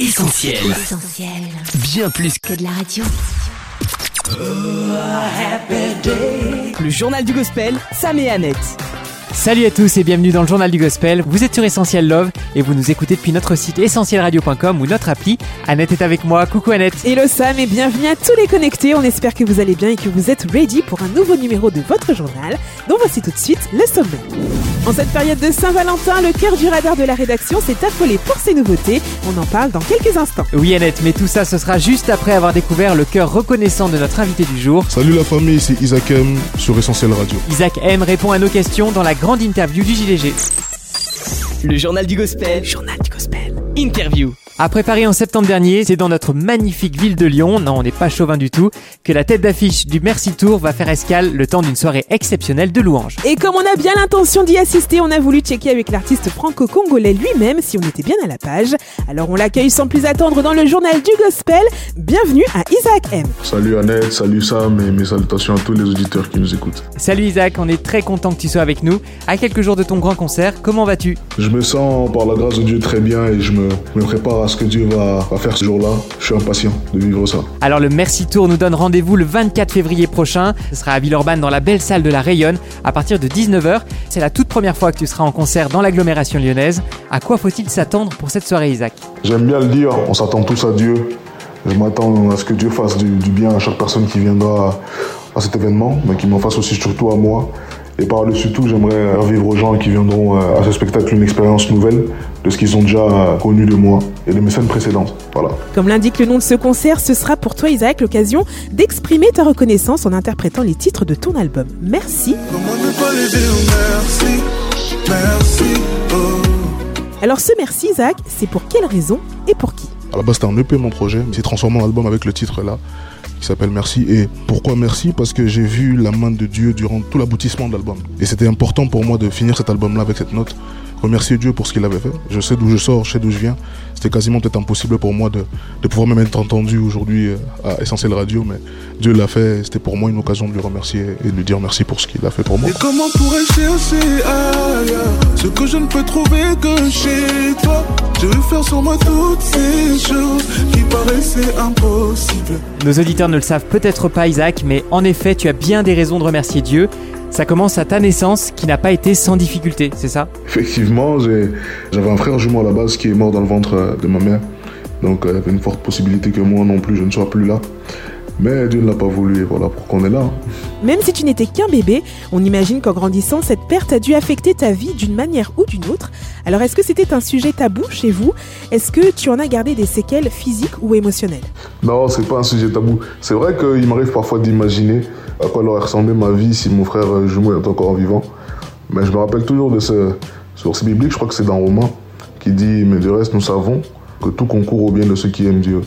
Essentiel. Essentiel. Bien plus que Que de la radio. Le journal du gospel, Sam et Annette. Salut à tous et bienvenue dans le journal du gospel. Vous êtes sur Essentiel Love et vous nous écoutez depuis notre site essentielradio.com ou notre appli. Annette est avec moi. Coucou Annette. Hello Sam et bienvenue à tous les connectés. On espère que vous allez bien et que vous êtes ready pour un nouveau numéro de votre journal. Donc voici tout de suite le sommet. En cette période de Saint-Valentin, le cœur du radar de la rédaction s'est affolé pour ces nouveautés. On en parle dans quelques instants. Oui Annette, mais tout ça ce sera juste après avoir découvert le cœur reconnaissant de notre invité du jour. Salut la famille, c'est Isaac M sur Essentiel Radio. Isaac M répond à nos questions dans la grande interview du JDG. le journal du gospel. Journal du gospel. Interview. À préparer en septembre dernier, c'est dans notre magnifique ville de Lyon, non on n'est pas chauvin du tout, que la tête d'affiche du Merci Tour va faire escale le temps d'une soirée exceptionnelle de louanges. Et comme on a bien l'intention d'y assister, on a voulu checker avec l'artiste franco-congolais lui-même si on était bien à la page. Alors on l'accueille sans plus attendre dans le journal du gospel. Bienvenue à Isaac M. Salut Annette, salut Sam et mes salutations à tous les auditeurs qui nous écoutent. Salut Isaac, on est très content que tu sois avec nous. À quelques jours de ton grand concert, comment vas-tu? Je me sens par la grâce de Dieu très bien et je me, me prépare à ce que Dieu va, va faire ce jour-là. Je suis impatient de vivre ça. Alors le Merci Tour nous donne rendez-vous le 24 février prochain. Ce sera à Villeurbanne dans la belle salle de la Rayonne à partir de 19h. C'est la toute première fois que tu seras en concert dans l'agglomération lyonnaise. À quoi faut-il s'attendre pour cette soirée Isaac? J'aime bien le dire, on s'attend tous à Dieu. Je m'attends à ce que Dieu fasse du, du bien à chaque personne qui viendra à, à cet événement, mais qu'il m'en fasse aussi surtout à moi. Et par-dessus tout, j'aimerais faire vivre aux gens qui viendront euh, à ce spectacle une expérience nouvelle de ce qu'ils ont déjà euh, connu de moi et de mes scènes précédentes. Voilà. Comme l'indique le nom de ce concert, ce sera pour toi Isaac l'occasion d'exprimer ta reconnaissance en interprétant les titres de ton album. Merci. Comment ne pas les dire merci, merci, oh. Alors ce merci Isaac, c'est pour quelle raison et pour qui? À la base, c'était un EP mon projet. Il s'est transformé en album avec le titre là, qui s'appelle Merci. Et pourquoi Merci? Parce que j'ai vu la main de Dieu durant tout l'aboutissement de l'album. Et c'était important pour moi de finir cet album-là avec cette note. Remercier Dieu pour ce qu'il avait fait. Je sais d'où je sors, je sais d'où je viens. C'était quasiment peut-être impossible pour moi de, de pouvoir même être entendu aujourd'hui euh, à Essentiel Radio, mais Dieu l'a fait. C'était pour moi une occasion de lui remercier et de lui dire merci pour ce qu'il a fait pour moi. Et comment pourrais-je chercher ailleurs ce que je ne peux trouver que chez toi? Je veux faire sur moi toutes ces choses qui paraissaient impossibles. Nos auditeurs ne le savent peut-être pas Isaac, mais en effet tu as bien des raisons de remercier Dieu. Ça commence à ta naissance qui n'a pas été sans difficulté, c'est ça? Effectivement, j'ai- j'avais un frère jumeau à la base qui est mort dans le ventre euh, de ma mère. Donc il y avait une forte possibilité que moi non plus je ne sois plus là. Mais Dieu ne l'a pas voulu et voilà pourquoi on est là. Même si tu n'étais qu'un bébé, on imagine qu'en grandissant, cette perte a dû affecter ta vie d'une manière ou d'une autre. Alors est-ce que c'était un sujet tabou chez vous? Est-ce que tu en as gardé des séquelles physiques ou émotionnelles? Non, c'est pas un sujet tabou. C'est vrai qu'il m'arrive parfois d'imaginer à quoi aurait ressemblé ma vie si mon frère jumeau était encore vivant? Mais je me rappelle toujours de ce source biblique, je crois que c'est dans Romains, qui dit Mais du reste, nous savons que tout concourt au bien de ceux qui aiment Dieu.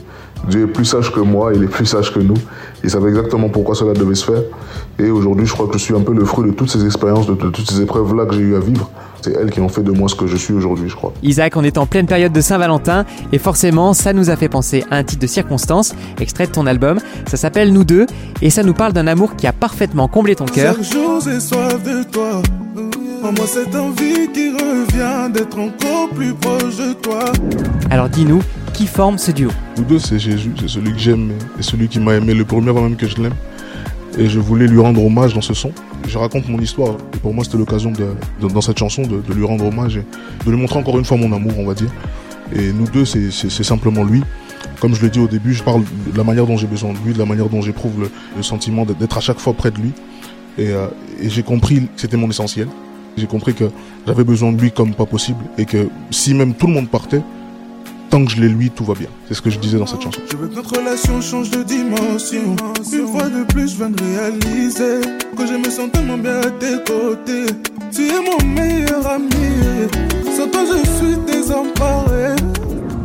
Dieu est plus sage que moi, il est plus sage que nous. Il savait exactement pourquoi cela devait se faire. Et aujourd'hui, je crois que je suis un peu le fruit de toutes ces expériences, de, de toutes ces épreuves-là que j'ai eu à vivre. C'est elles qui ont fait de moi ce que je suis aujourd'hui, je crois. Isaac, on est en pleine période de Saint-Valentin et forcément, ça nous a fait penser à un titre de circonstance, extrait de ton album. Ça s'appelle Nous deux et ça nous parle d'un amour qui a parfaitement comblé ton cœur. Chaque jour j'ai soif de toi. En moi cette envie qui revient d'être encore plus proche de toi. Alors dis-nous, qui forme ce duo? Nous deux, c'est Jésus, c'est celui que j'aime et celui qui m'a aimé le premier avant même que je l'aime. Et je voulais lui rendre hommage dans ce son. Je raconte mon histoire. Et pour moi, c'était l'occasion, de, dans cette chanson, de, lui rendre hommage et de lui montrer encore une fois mon amour, on va dire. Et nous deux, c'est simplement lui. Comme je l'ai dit au début, je parle de la manière dont j'ai besoin de lui, de la manière dont j'éprouve le, sentiment d'être- d'être à chaque fois près de lui. Et, euh, et j'ai compris que c'était mon essentiel. J'ai compris que j'avais besoin de lui comme pas possible. Et que si même tout le monde partait, tant que je l'ai lui, tout va bien. C'est ce que je disais dans cette chanson. Je veux que notre relation change de dimension. Une fois de plus, je viens de réaliser que je me sens tellement bien à tes côtés. Tu es mon meilleur ami. Sans toi, je suis désemparé.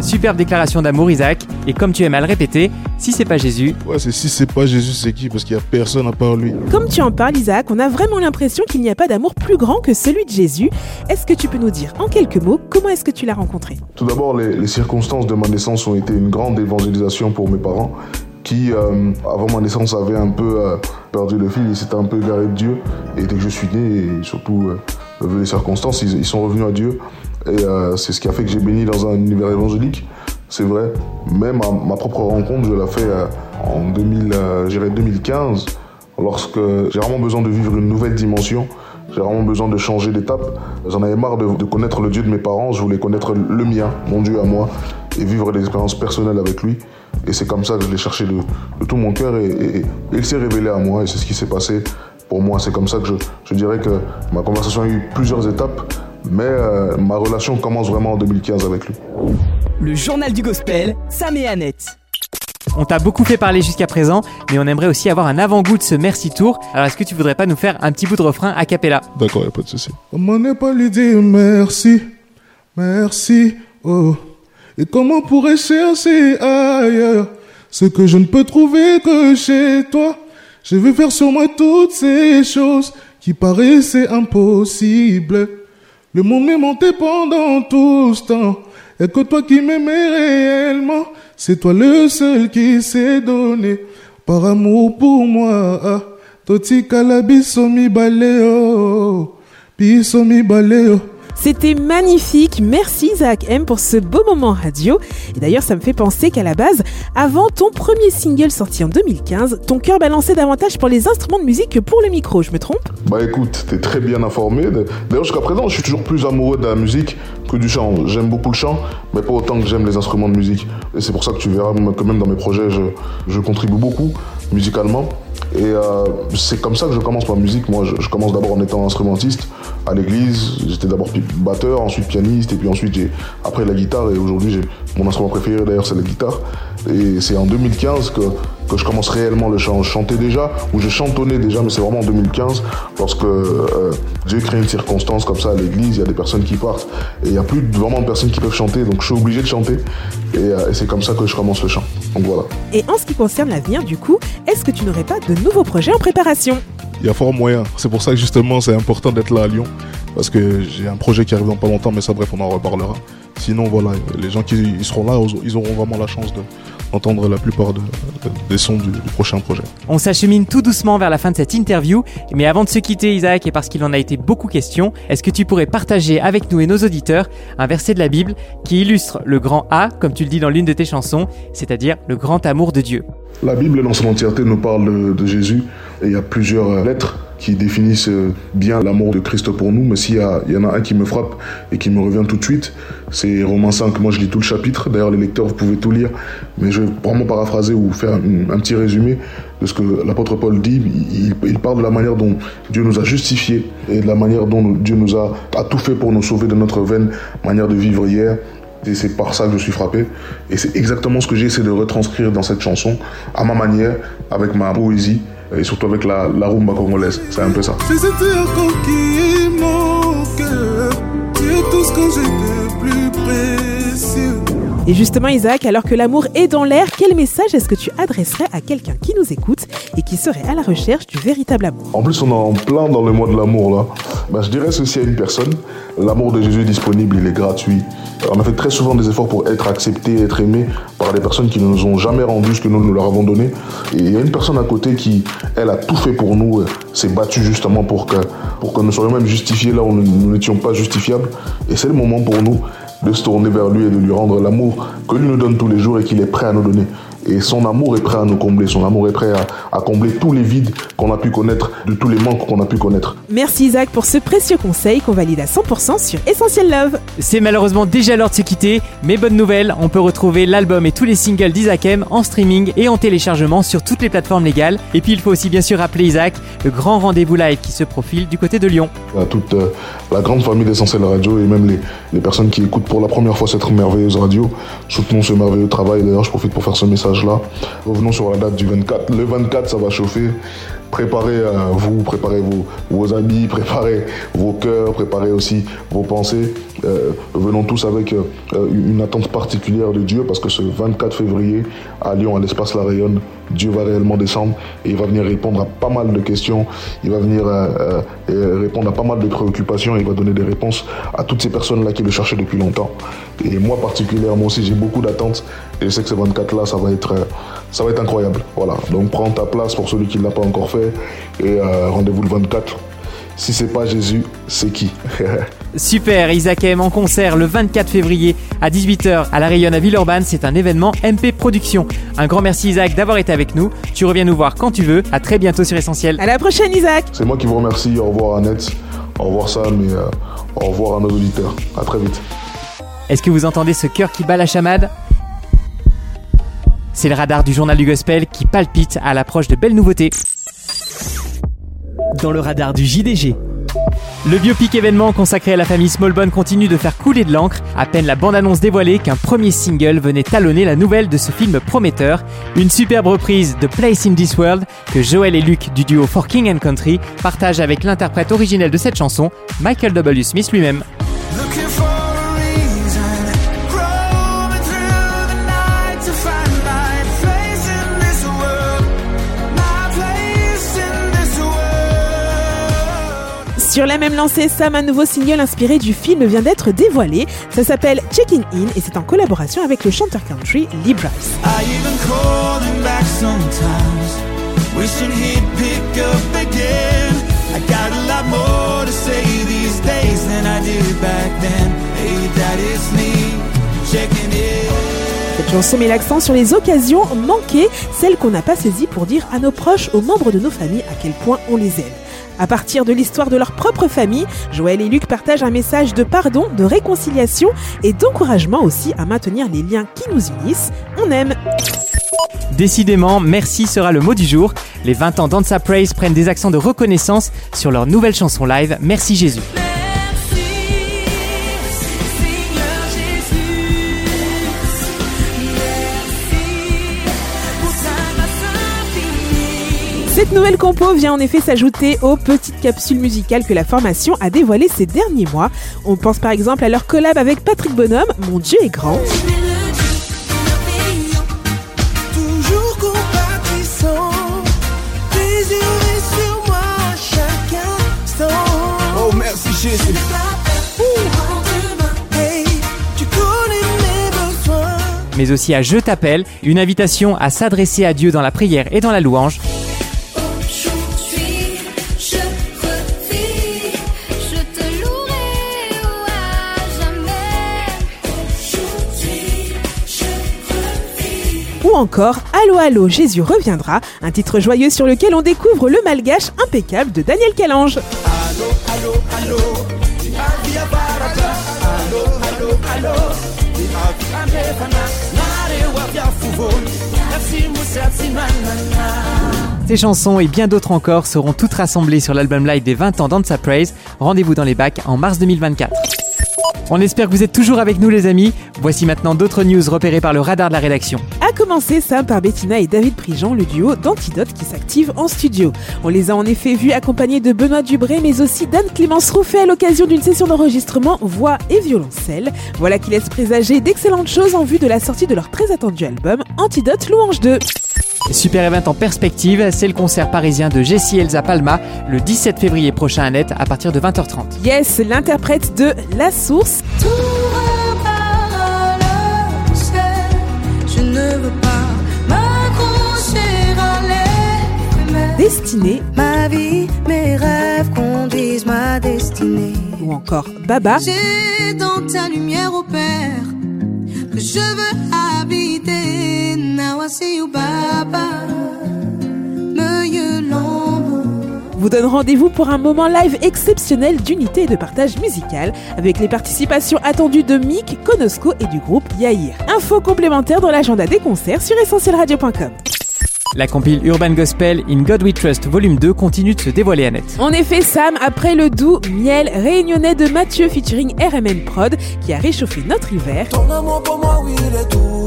Superbe déclaration d'amour Isaac et comme tu aimes à le répéter, si c'est pas Jésus, Ouais, c'est si c'est pas Jésus, c'est qui? Parce qu'il y a personne à part lui. Comme tu en parles Isaac, on a vraiment l'impression qu'il n'y a pas d'amour plus grand que celui de Jésus. Est-ce que tu peux nous dire en quelques mots comment est-ce que tu l'as rencontré? Tout d'abord, les, les circonstances de ma naissance ont été une grande évangélisation pour mes parents qui, euh, avant ma naissance, avaient un peu euh, perdu le fil, ils s'étaient un peu égarés de Dieu. Et dès que je suis né, et surtout euh, vu les circonstances, ils, ils sont revenus à Dieu. Et euh, c'est ce qui a fait que j'ai béni dans un univers évangélique. c'est vrai. Mais ma, propre rencontre, je l'ai fait euh, en 2000, euh, 2015, lorsque j'ai vraiment besoin de vivre une nouvelle dimension. J'ai vraiment besoin de changer d'étape. J'en avais marre de, connaître le Dieu de mes parents. Je voulais connaître le mien, mon Dieu à moi, et vivre des expériences personnelles avec lui. Et c'est comme ça que je l'ai cherché de, tout mon cœur. Et, il s'est révélé à moi. Et c'est ce qui s'est passé pour moi. C'est comme ça que je, dirais que ma conversation a eu plusieurs étapes. Mais euh, ma relation commence vraiment en 2015 avec lui. Le journal du gospel, Sam et Annette. On t'a beaucoup fait parler jusqu'à présent, mais on aimerait aussi avoir un avant-goût de ce Merci Tour. Alors est-ce que tu voudrais pas nous faire un petit bout de refrain a cappella? D'accord, y a pas de souci. Comment ne pas lui dire merci, merci, oh. Et comment pourrais chercher ailleurs ce que je ne peux trouver que chez toi? Je veux faire sur moi toutes ces choses qui paraissaient impossibles. Le monde m'est monté pendant tout ce temps. Et que toi qui m'aimais réellement, c'est toi le seul qui s'est donné par amour pour moi? Toti kalabiso mi baleo, biso mi baleo. C'était magnifique. Merci Isaac M pour ce beau moment radio. Et d'ailleurs, ça me fait penser qu'à la base, avant ton premier single sorti en 2015, ton cœur balançait davantage pour les instruments de musique que pour le micro. Je me trompe? Bah écoute, t'es très bien informé. D'ailleurs, jusqu'à présent, je suis toujours plus amoureux de la musique que du chant. J'aime beaucoup le chant, mais pas autant que j'aime les instruments de musique. Et c'est pour ça que tu verras que même dans mes projets, je, contribue beaucoup musicalement. Et euh, c'est comme ça que je commence ma musique. Moi, je, je commence d'abord en étant instrumentiste à l'église. J'étais d'abord batteur, ensuite pianiste, et puis ensuite j'ai après la guitare. Et aujourd'hui, mon instrument préféré d'ailleurs, c'est la guitare. Et c'est en 2015 que, que je commence réellement le chant. Je chantais déjà, ou je chantonnais déjà, mais c'est vraiment en 2015 lorsque euh, Dieu crée une circonstance comme ça à l'église. Il y a des personnes qui partent et il n'y a plus vraiment de personnes qui peuvent chanter, donc je suis obligé de chanter. Et, euh, et c'est comme ça que je commence le chant. Donc voilà. Et en ce qui concerne l'avenir, du coup, est-ce que tu n'aurais pas de nouveaux projets en préparation? Il y a fort moyen. C'est pour ça que justement c'est important d'être là à Lyon. Parce que j'ai un projet qui arrive dans pas longtemps, mais ça bref, on en reparlera. Sinon voilà, les gens qui ils seront là, ils auront vraiment la chance de, entendre la plupart de, de, des sons du, du, prochain projet. On s'achemine tout doucement vers la fin de cette interview, mais avant de se quitter Isaac, et parce qu'il en a été beaucoup question, est-ce que tu pourrais partager avec nous et nos auditeurs un verset de la Bible qui illustre le grand A, comme tu le dis dans l'une de tes chansons, c'est-à-dire le grand amour de Dieu? La Bible dans son entièreté nous parle de, de Jésus, et il y a plusieurs lettres qui définissent bien l'amour de Christ pour nous, mais s'il y, y, en a un qui me frappe et qui me revient tout de suite, c'est Romains 5. Moi, je lis tout le chapitre. D'ailleurs, les lecteurs, vous pouvez tout lire, mais je vais vraiment paraphraser ou faire un, petit résumé de ce que l'apôtre Paul dit. Il, parle de la manière dont Dieu nous a justifiés et de la manière dont Dieu nous a, a tout fait pour nous sauver de notre vaine manière de vivre hier. Et c'est par ça que je suis frappé. Et c'est exactement ce que j'ai essayé de retranscrire dans cette chanson, à ma manière, avec ma poésie et surtout avec la, la rumba congolaise. C'est un peu ça. C'est cet écho qui est mon cœur. Tu es tout ce que j'ai de plus précieux. Et justement, Isaac, alors que l'amour est dans l'air, quel message est-ce que tu adresserais à quelqu'un qui nous écoute et qui serait à la recherche du véritable amour? En plus, on est en plein dans le mois de l'amour là. Ben, je dirais ceci à une personne l'amour de Jésus est disponible, il est gratuit. On a fait très souvent des efforts pour être accepté, être aimé par des personnes qui ne nous ont jamais rendu ce que nous, leur avons donné. Et il y a une personne à côté qui, elle, a tout fait pour nous, s'est battue justement pour que nous soyons même justifiés là où nous n'étions pas justifiables. Et c'est le moment pour nous de se tourner vers lui et de lui rendre l'amour que lui nous donne tous les jours et qu'il est prêt à nous donner. Et son amour est prêt à nous combler, son amour est prêt à, à combler tous les vides qu'on a pu connaître, de tous les manques qu'on a pu connaître. Merci Isaac pour ce précieux conseil qu'on valide à 100% sur Essentiel Love. C'est malheureusement déjà l'heure de se quitter, mais bonne nouvelle, on peut retrouver l'album et tous les singles d'Isaac M en streaming et en téléchargement sur toutes les plateformes légales. Et puis il faut aussi bien sûr rappeler Isaac, le grand rendez-vous live qui se profile du côté de Lyon. À toute euh, la grande famille d'Essentiel Radio et même les, les personnes qui écoutent pour la première fois cette merveilleuse radio, soutenons ce merveilleux travail. D'ailleurs, je profite pour faire ce message là. Revenons sur la date du 24. Le 24, ça va chauffer. Préparez euh, préparez vos, vos amis, préparez vos cœurs, préparez aussi vos pensées. Euh, venons tous avec euh, une attente particulière de Dieu parce que ce 24 février à Lyon, à l'espace La Rayonne, Dieu va réellement descendre et il va venir répondre à pas mal de questions. Il va venir répondre à pas mal de préoccupations. Il va donner des réponses à toutes ces personnes-là qui le cherchaient depuis longtemps. Et moi particulièrement aussi, j'ai beaucoup d'attentes et je sais que ce 24-là, ça va être ça va être incroyable. Voilà. Donc prends ta place pour celui qui ne l'a pas encore fait et euh, rendez-vous le 24. Si c'est pas Jésus, c'est qui? Super, Isaac M en concert le 24 février à 18h à la Rayonne à Villeurbanne. C'est un événement MP Productions. Un grand merci Isaac d'avoir été avec nous. Tu reviens nous voir quand tu veux. À très bientôt sur Essentiel. À la prochaine, Isaac. C'est moi qui vous remercie. Au revoir Annette. Au revoir Sam et euh, au revoir à nos auditeurs. À très vite. Est-ce que vous entendez ce cœur qui bat la chamade? C'est le radar du journal du gospel qui palpite à l'approche de belles nouveautés. Dans le radar du JDG. Le biopic événement consacré à la famille Smallbone continue de faire couler de l'encre. À peine la bande-annonce dévoilée qu'un premier single venait talonner la nouvelle de ce film prometteur. Une superbe reprise de Place in This World que Joel et Luc du duo For King and Country partagent avec l'interprète originel de cette chanson, Michael W. Smith lui-même. Sur la même lancée, Sam, un nouveau single inspiré du film vient d'être dévoilé. Ça s'appelle Checking In et c'est en collaboration avec le chanteur country Lee Bryce. Cette chanson met l'accent sur les occasions manquées, celles qu'on n'a pas saisies pour dire à nos proches, aux membres de nos familles à quel point on les aime. À partir de l'histoire de leur propre famille, Joël et Luc partagent un message de pardon, de réconciliation et d'encouragement aussi à maintenir les liens qui nous unissent. On aime. Décidément, merci sera le mot du jour. Les 20 ans d'Ansa Praise prennent des accents de reconnaissance sur leur nouvelle chanson live Merci Jésus. Cette nouvelle compo vient en effet s'ajouter aux petites capsules musicales que la formation a dévoilées ces derniers mois. On pense par exemple à leur collab avec Patrick Bonhomme, Mon Dieu est grand. Oh, merci Jésus. Mais aussi à Je t'appelle, une invitation à s'adresser à Dieu dans la prière et dans la louange. Encore Allô Allô Jésus reviendra, un titre joyeux sur lequel on découvre le malgache impeccable de Daniel Calange. Ces chansons et bien d'autres encore seront toutes rassemblées sur l'album live des 20 ans d'Ansa Praise. Rendez-vous dans les bacs en mars 2024. On espère que vous êtes toujours avec nous les amis. Voici maintenant d'autres news repérées par le radar de la rédaction. A commencer ça par Bettina et David Prigent, le duo d'Antidote qui s'active en studio. On les a en effet vus accompagnés de Benoît Dubré, mais aussi d'Anne-Clémence Rouffet à l'occasion d'une session d'enregistrement voix et violoncelle. Voilà qui laisse présager d'excellentes choses en vue de la sortie de leur très attendu album Antidote Louange 2. Super event en perspective, c'est le concert parisien de Jessie Elsa Palma le 17 février prochain à Net à partir de 20h30. Yes, l'interprète de La Source, Destinée Ma vie, mes rêves conduisent ma destinée. ou encore Baba, C'est dans ta lumière, au Père, que je veux habiter. Now I see you, Baba. Vous donne rendez-vous pour un moment live exceptionnel d'unité et de partage musical avec les participations attendues de Mick, Konosko et du groupe Yair. Info complémentaire dans l'agenda des concerts sur essentielradio.com. La compile Urban Gospel In God We Trust Volume 2 continue de se dévoiler à Net. En effet, Sam, après le doux miel réunionnais de Mathieu featuring RMN Prod qui a réchauffé notre hiver, Ton amour pour moi, oui, il est doux.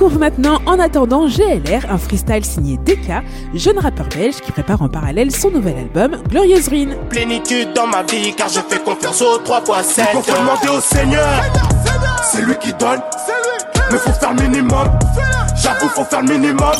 Découvre maintenant. En attendant GLR, un freestyle signé DK, jeune rappeur belge qui prépare en parallèle son nouvel album Glorieuse Ruine. Plénitude dans ma vie car je fais confiance aux 3 fois 7 Il faut demander au Seigneur C'est lui qui donne. Mais faut faire le minimum J'avoue faut faire le minimum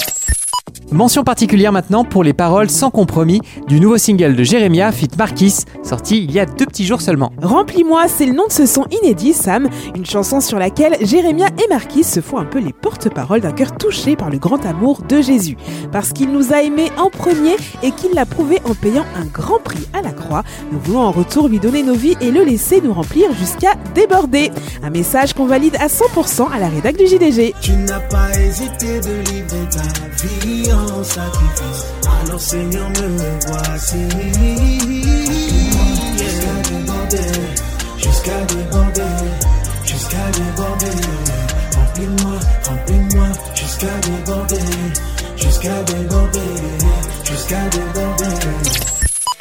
Mention particulière maintenant pour les paroles sans compromis du nouveau single de Jérémia Fit Marquis, sorti il y a deux petits jours seulement. Remplis-moi, c'est le nom de ce son inédit, Sam, une chanson sur laquelle Jérémia et Marquis se font un peu les porte-paroles d'un cœur touché par le grand amour de Jésus. Parce qu'il nous a aimés en premier et qu'il l'a prouvé en payant un grand prix à la croix, nous voulons en retour lui donner nos vies et le laisser nous remplir jusqu'à déborder. Un message qu'on valide à 100% à la rédac du JDG. Tu n'as pas hésité de livrer ta vie en sacrifice. Alors Seigneur me voici. Jusqu'à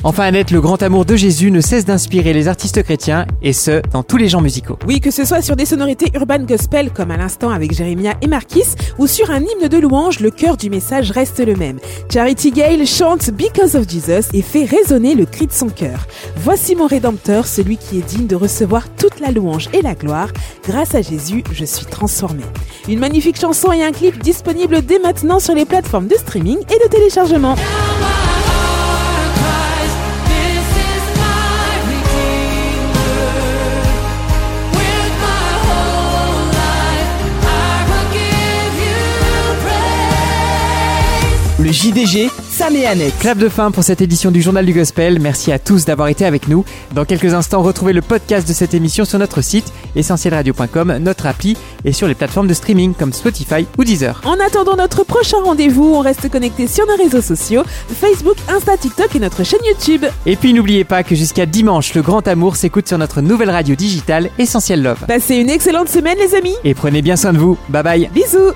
Enfin Annette, le grand amour de Jésus ne cesse d'inspirer les artistes chrétiens, et ce, dans tous les genres musicaux. Oui, que ce soit sur des sonorités urban gospel comme à l'instant avec Jérémia et Marquis, ou sur un hymne de louange, le cœur du message reste le même. Charity Gale chante Because of Jesus et fait résonner le cri de son cœur. Voici mon Rédempteur, celui qui est digne de recevoir toute la louange et la gloire. Grâce à Jésus, je suis transformé. Une magnifique chanson et un clip disponible dès maintenant sur les plateformes de streaming et de téléchargement. Le JDG, Sam et Annette. Clap de fin pour cette édition du Journal du Gospel. Merci à tous d'avoir été avec nous. Dans quelques instants, retrouvez le podcast de cette émission sur notre site essentielradio.com, notre appli et sur les plateformes de streaming comme Spotify ou Deezer. En attendant notre prochain rendez-vous, on reste connecté sur nos réseaux sociaux, Facebook, Insta, TikTok et notre chaîne YouTube. Et puis n'oubliez pas que jusqu'à dimanche, le grand amour s'écoute sur notre nouvelle radio digitale Essentiel Love. Passez une excellente semaine les amis. Et prenez bien soin de vous. Bye bye. Bisous.